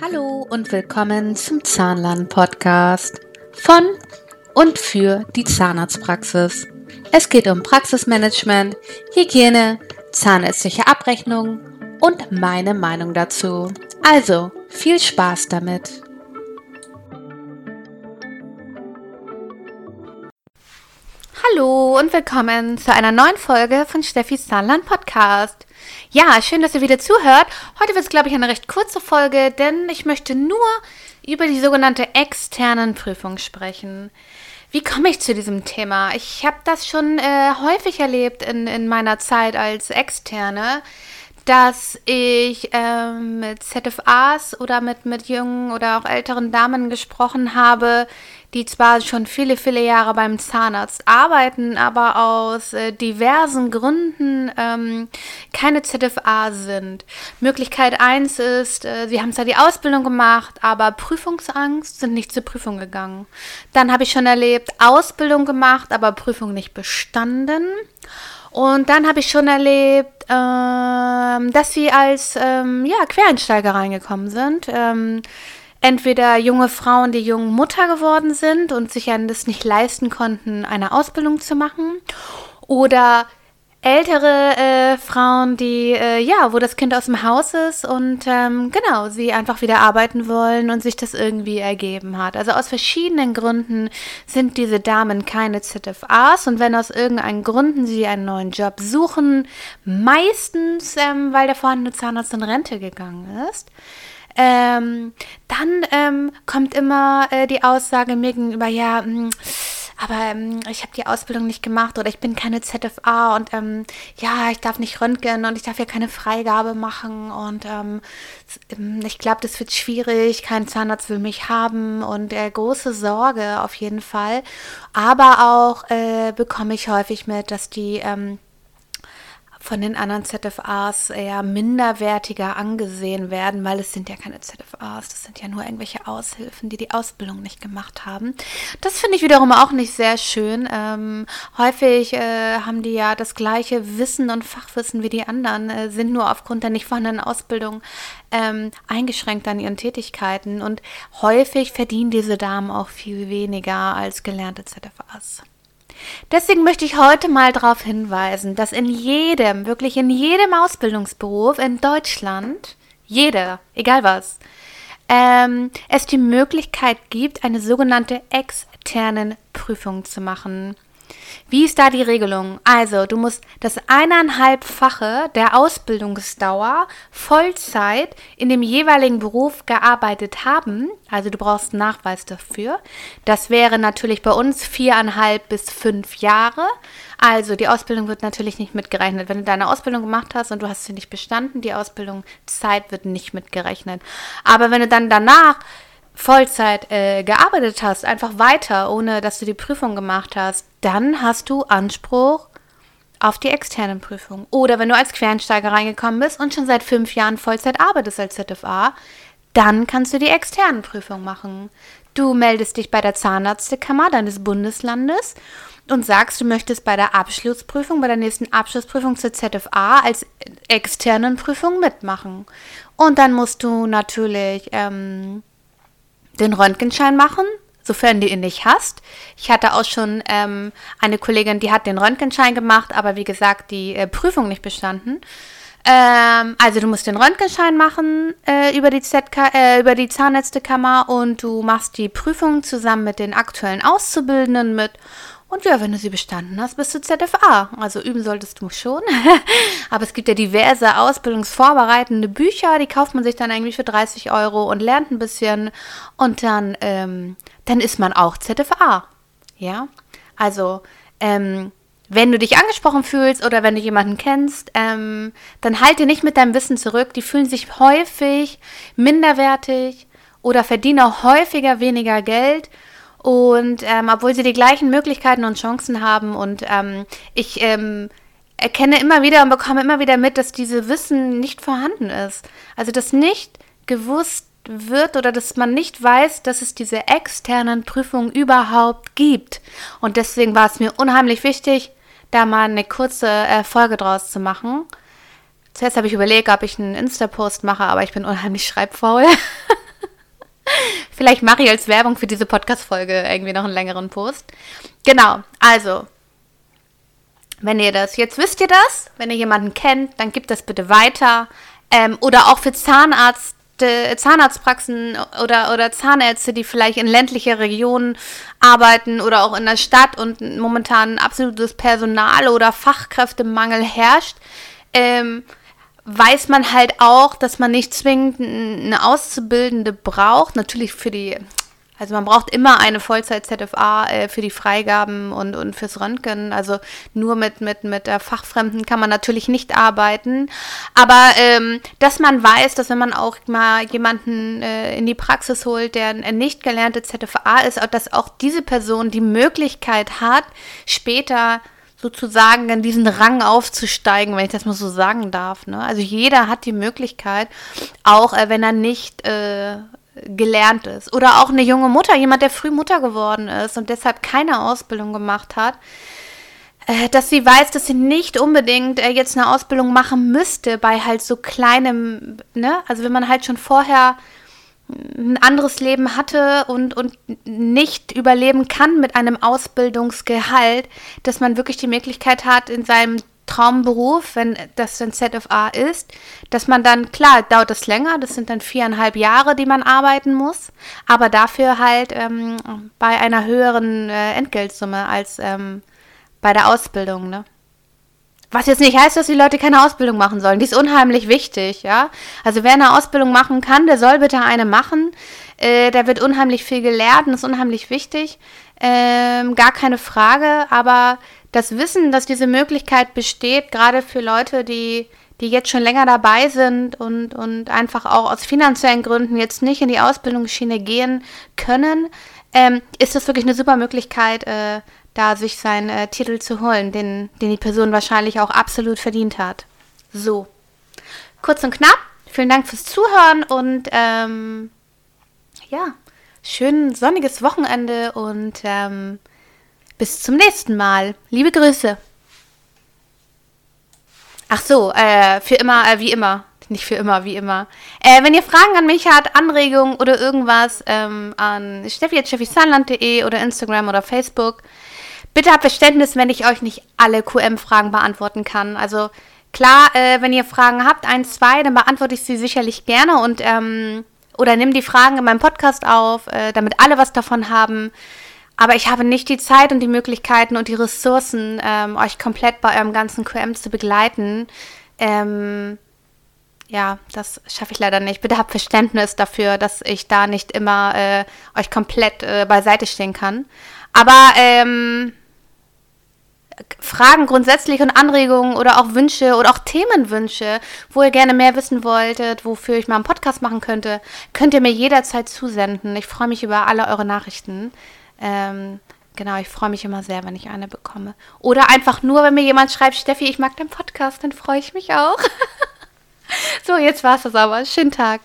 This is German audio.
Hallo und willkommen zum Zahnlern-Podcast von und für die Zahnarztpraxis. Es geht um Praxismanagement, Hygiene, zahnärztliche Abrechnung und meine Meinung dazu. Also viel Spaß damit! Hallo und willkommen zu einer neuen Folge von Steffis Zahnland Podcast. Ja, schön, dass ihr wieder zuhört. Heute wird es, glaube ich, eine recht kurze Folge, denn ich möchte nur über die sogenannte externen Prüfung sprechen. Wie komme ich zu diesem Thema? Ich habe das schon äh, häufig erlebt in, in meiner Zeit als Externe, dass ich ähm, mit ZFAs oder mit, mit jungen oder auch älteren Damen gesprochen habe, die zwar schon viele, viele Jahre beim Zahnarzt arbeiten, aber aus äh, diversen Gründen ähm, keine ZFA sind. Möglichkeit eins ist, äh, sie haben zwar die Ausbildung gemacht, aber Prüfungsangst, sind nicht zur Prüfung gegangen. Dann habe ich schon erlebt, Ausbildung gemacht, aber Prüfung nicht bestanden. Und dann habe ich schon erlebt, ähm, dass sie als ähm, ja, Quereinsteiger reingekommen sind. Ähm, entweder junge Frauen, die jung Mutter geworden sind und sich das nicht leisten konnten, eine Ausbildung zu machen, oder ältere äh, Frauen, die äh, ja, wo das Kind aus dem Haus ist und ähm, genau, sie einfach wieder arbeiten wollen und sich das irgendwie ergeben hat. Also aus verschiedenen Gründen sind diese Damen keine ZFAs und wenn aus irgendeinen Gründen sie einen neuen Job suchen, meistens, ähm, weil der vorhandene Zahnarzt in Rente gegangen ist, ähm, dann ähm, kommt immer äh, die Aussage mir gegenüber, ja, mh, hm, aber ähm, ich habe die Ausbildung nicht gemacht oder ich bin keine ZFA und ähm, ja, ich darf nicht röntgen und ich darf ja keine Freigabe machen und ähm, ähm ich glaube, das wird schwierig, kein Zahnarzt will mich haben und äh, große Sorge auf jeden Fall. Aber auch äh, bekomme ich häufig mit, dass die ähm, von den anderen ZFAs eher minderwertiger angesehen werden, weil es sind ja keine ZFAs, das sind ja nur irgendwelche Aushilfen, die die Ausbildung nicht gemacht haben. Das finde ich wiederum auch nicht sehr schön. Ähm, häufig äh, haben die ja das gleiche Wissen und Fachwissen wie die anderen, äh, sind nur aufgrund der nicht vorhandenen Ausbildung ähm, eingeschränkt an ihren Tätigkeiten und häufig verdienen diese Damen auch viel weniger als gelernte ZFAs. Deswegen möchte ich heute mal darauf hinweisen, dass in jedem, wirklich in jedem Ausbildungsberuf in Deutschland, jeder, egal was, ähm, es die Möglichkeit gibt, eine sogenannte externen Prüfung zu machen. Wie ist da die Regelung? Also, du musst das eineinhalbfache der Ausbildungsdauer Vollzeit in dem jeweiligen Beruf gearbeitet haben. Also, du brauchst einen Nachweis dafür. Das wäre natürlich bei uns viereinhalb bis fünf Jahre. Also, die Ausbildung wird natürlich nicht mitgerechnet. Wenn du deine Ausbildung gemacht hast und du hast sie nicht bestanden, die Ausbildung Zeit wird nicht mitgerechnet. Aber wenn du dann danach Vollzeit äh, gearbeitet hast, einfach weiter, ohne dass du die Prüfung gemacht hast, dann hast du Anspruch auf die externen Prüfungen. Oder wenn du als Quereinsteiger reingekommen bist und schon seit fünf Jahren Vollzeit arbeitest als ZFA, dann kannst du die externen Prüfungen machen. Du meldest dich bei der Zahnarztkammer deines Bundeslandes und sagst, du möchtest bei der Abschlussprüfung, bei der nächsten Abschlussprüfung zur ZFA als externen Prüfung mitmachen. Und dann musst du natürlich ähm, den Röntgenschein machen, sofern du ihn nicht hast. Ich hatte auch schon ähm, eine Kollegin, die hat den Röntgenschein gemacht, aber wie gesagt, die äh, Prüfung nicht bestanden. Ähm, also du musst den Röntgenschein machen äh, über, die ZK, äh, über die Zahnärztekammer und du machst die Prüfung zusammen mit den aktuellen Auszubildenden mit und ja, wenn du sie bestanden hast, bist du ZFA. Also üben solltest du schon. Aber es gibt ja diverse ausbildungsvorbereitende Bücher, die kauft man sich dann eigentlich für 30 Euro und lernt ein bisschen. Und dann, ähm, dann ist man auch ZFA. Ja, also ähm, wenn du dich angesprochen fühlst oder wenn du jemanden kennst, ähm, dann halte nicht mit deinem Wissen zurück. Die fühlen sich häufig minderwertig oder verdienen auch häufiger weniger Geld und ähm, obwohl sie die gleichen Möglichkeiten und Chancen haben und ähm, ich ähm, erkenne immer wieder und bekomme immer wieder mit, dass diese Wissen nicht vorhanden ist. Also dass nicht gewusst wird oder dass man nicht weiß, dass es diese externen Prüfungen überhaupt gibt. Und deswegen war es mir unheimlich wichtig, da mal eine kurze äh, Folge draus zu machen. Zuerst habe ich überlegt, ob ich einen Insta-Post mache, aber ich bin unheimlich schreibfaul. Vielleicht mache ich als Werbung für diese Podcast-Folge irgendwie noch einen längeren Post. Genau, also, wenn ihr das, jetzt wisst ihr das, wenn ihr jemanden kennt, dann gebt das bitte weiter. Ähm, oder auch für Zahnarzt, Zahnarztpraxen oder, oder Zahnärzte, die vielleicht in ländlicher Regionen arbeiten oder auch in der Stadt und momentan absolutes Personal- oder Fachkräftemangel herrscht. Ähm, weiß man halt auch, dass man nicht zwingend eine Auszubildende braucht. Natürlich für die, also man braucht immer eine Vollzeit-ZFA äh, für die Freigaben und, und fürs Röntgen. Also nur mit, mit, mit der Fachfremden kann man natürlich nicht arbeiten. Aber ähm, dass man weiß, dass wenn man auch mal jemanden äh, in die Praxis holt, der ein nicht gelernte ZFA ist, dass auch diese Person die Möglichkeit hat, später sozusagen in diesen Rang aufzusteigen, wenn ich das mal so sagen darf. Ne? Also jeder hat die Möglichkeit, auch äh, wenn er nicht äh, gelernt ist. Oder auch eine junge Mutter, jemand, der früh Mutter geworden ist und deshalb keine Ausbildung gemacht hat, äh, dass sie weiß, dass sie nicht unbedingt äh, jetzt eine Ausbildung machen müsste bei halt so kleinem, ne? Also wenn man halt schon vorher ein anderes Leben hatte und, und nicht überleben kann mit einem Ausbildungsgehalt, dass man wirklich die Möglichkeit hat, in seinem Traumberuf, wenn das ein ZFA ist, dass man dann, klar, dauert das länger, das sind dann viereinhalb Jahre, die man arbeiten muss, aber dafür halt ähm, bei einer höheren äh, Entgeltsumme als ähm, bei der Ausbildung, ne? Was jetzt nicht heißt, dass die Leute keine Ausbildung machen sollen. Die ist unheimlich wichtig, ja. Also wer eine Ausbildung machen kann, der soll bitte eine machen. Äh, da wird unheimlich viel gelernt und ist unheimlich wichtig. Ähm, gar keine Frage. Aber das Wissen, dass diese Möglichkeit besteht, gerade für Leute, die, die jetzt schon länger dabei sind und, und einfach auch aus finanziellen Gründen jetzt nicht in die Ausbildungsschiene gehen können, ähm, ist das wirklich eine super Möglichkeit, äh, da sich seinen äh, Titel zu holen, den, den die Person wahrscheinlich auch absolut verdient hat. So, kurz und knapp. Vielen Dank fürs Zuhören und ähm, ja, schön sonniges Wochenende und ähm, bis zum nächsten Mal. Liebe Grüße. Ach so, äh, für immer, äh, wie immer. Nicht für immer, wie immer. Äh, wenn ihr Fragen an mich habt, Anregungen oder irgendwas, ähm, an steffi.steffisanland.de oder Instagram oder Facebook. Bitte habt Verständnis, wenn ich euch nicht alle QM-Fragen beantworten kann. Also klar, äh, wenn ihr Fragen habt, eins, zwei, dann beantworte ich sie sicherlich gerne und ähm, oder nimm die Fragen in meinem Podcast auf, äh, damit alle was davon haben. Aber ich habe nicht die Zeit und die Möglichkeiten und die Ressourcen, ähm, euch komplett bei eurem ganzen QM zu begleiten. Ähm, ja, das schaffe ich leider nicht. Bitte habt Verständnis dafür, dass ich da nicht immer äh, euch komplett äh, beiseite stehen kann. Aber ähm, Fragen grundsätzlich und Anregungen oder auch Wünsche oder auch Themenwünsche, wo ihr gerne mehr wissen wolltet, wofür ich mal einen Podcast machen könnte, könnt ihr mir jederzeit zusenden. Ich freue mich über alle eure Nachrichten. Ähm, genau, ich freue mich immer sehr, wenn ich eine bekomme. Oder einfach nur, wenn mir jemand schreibt, Steffi, ich mag deinen Podcast, dann freue ich mich auch. so, jetzt war es das aber. Schönen Tag.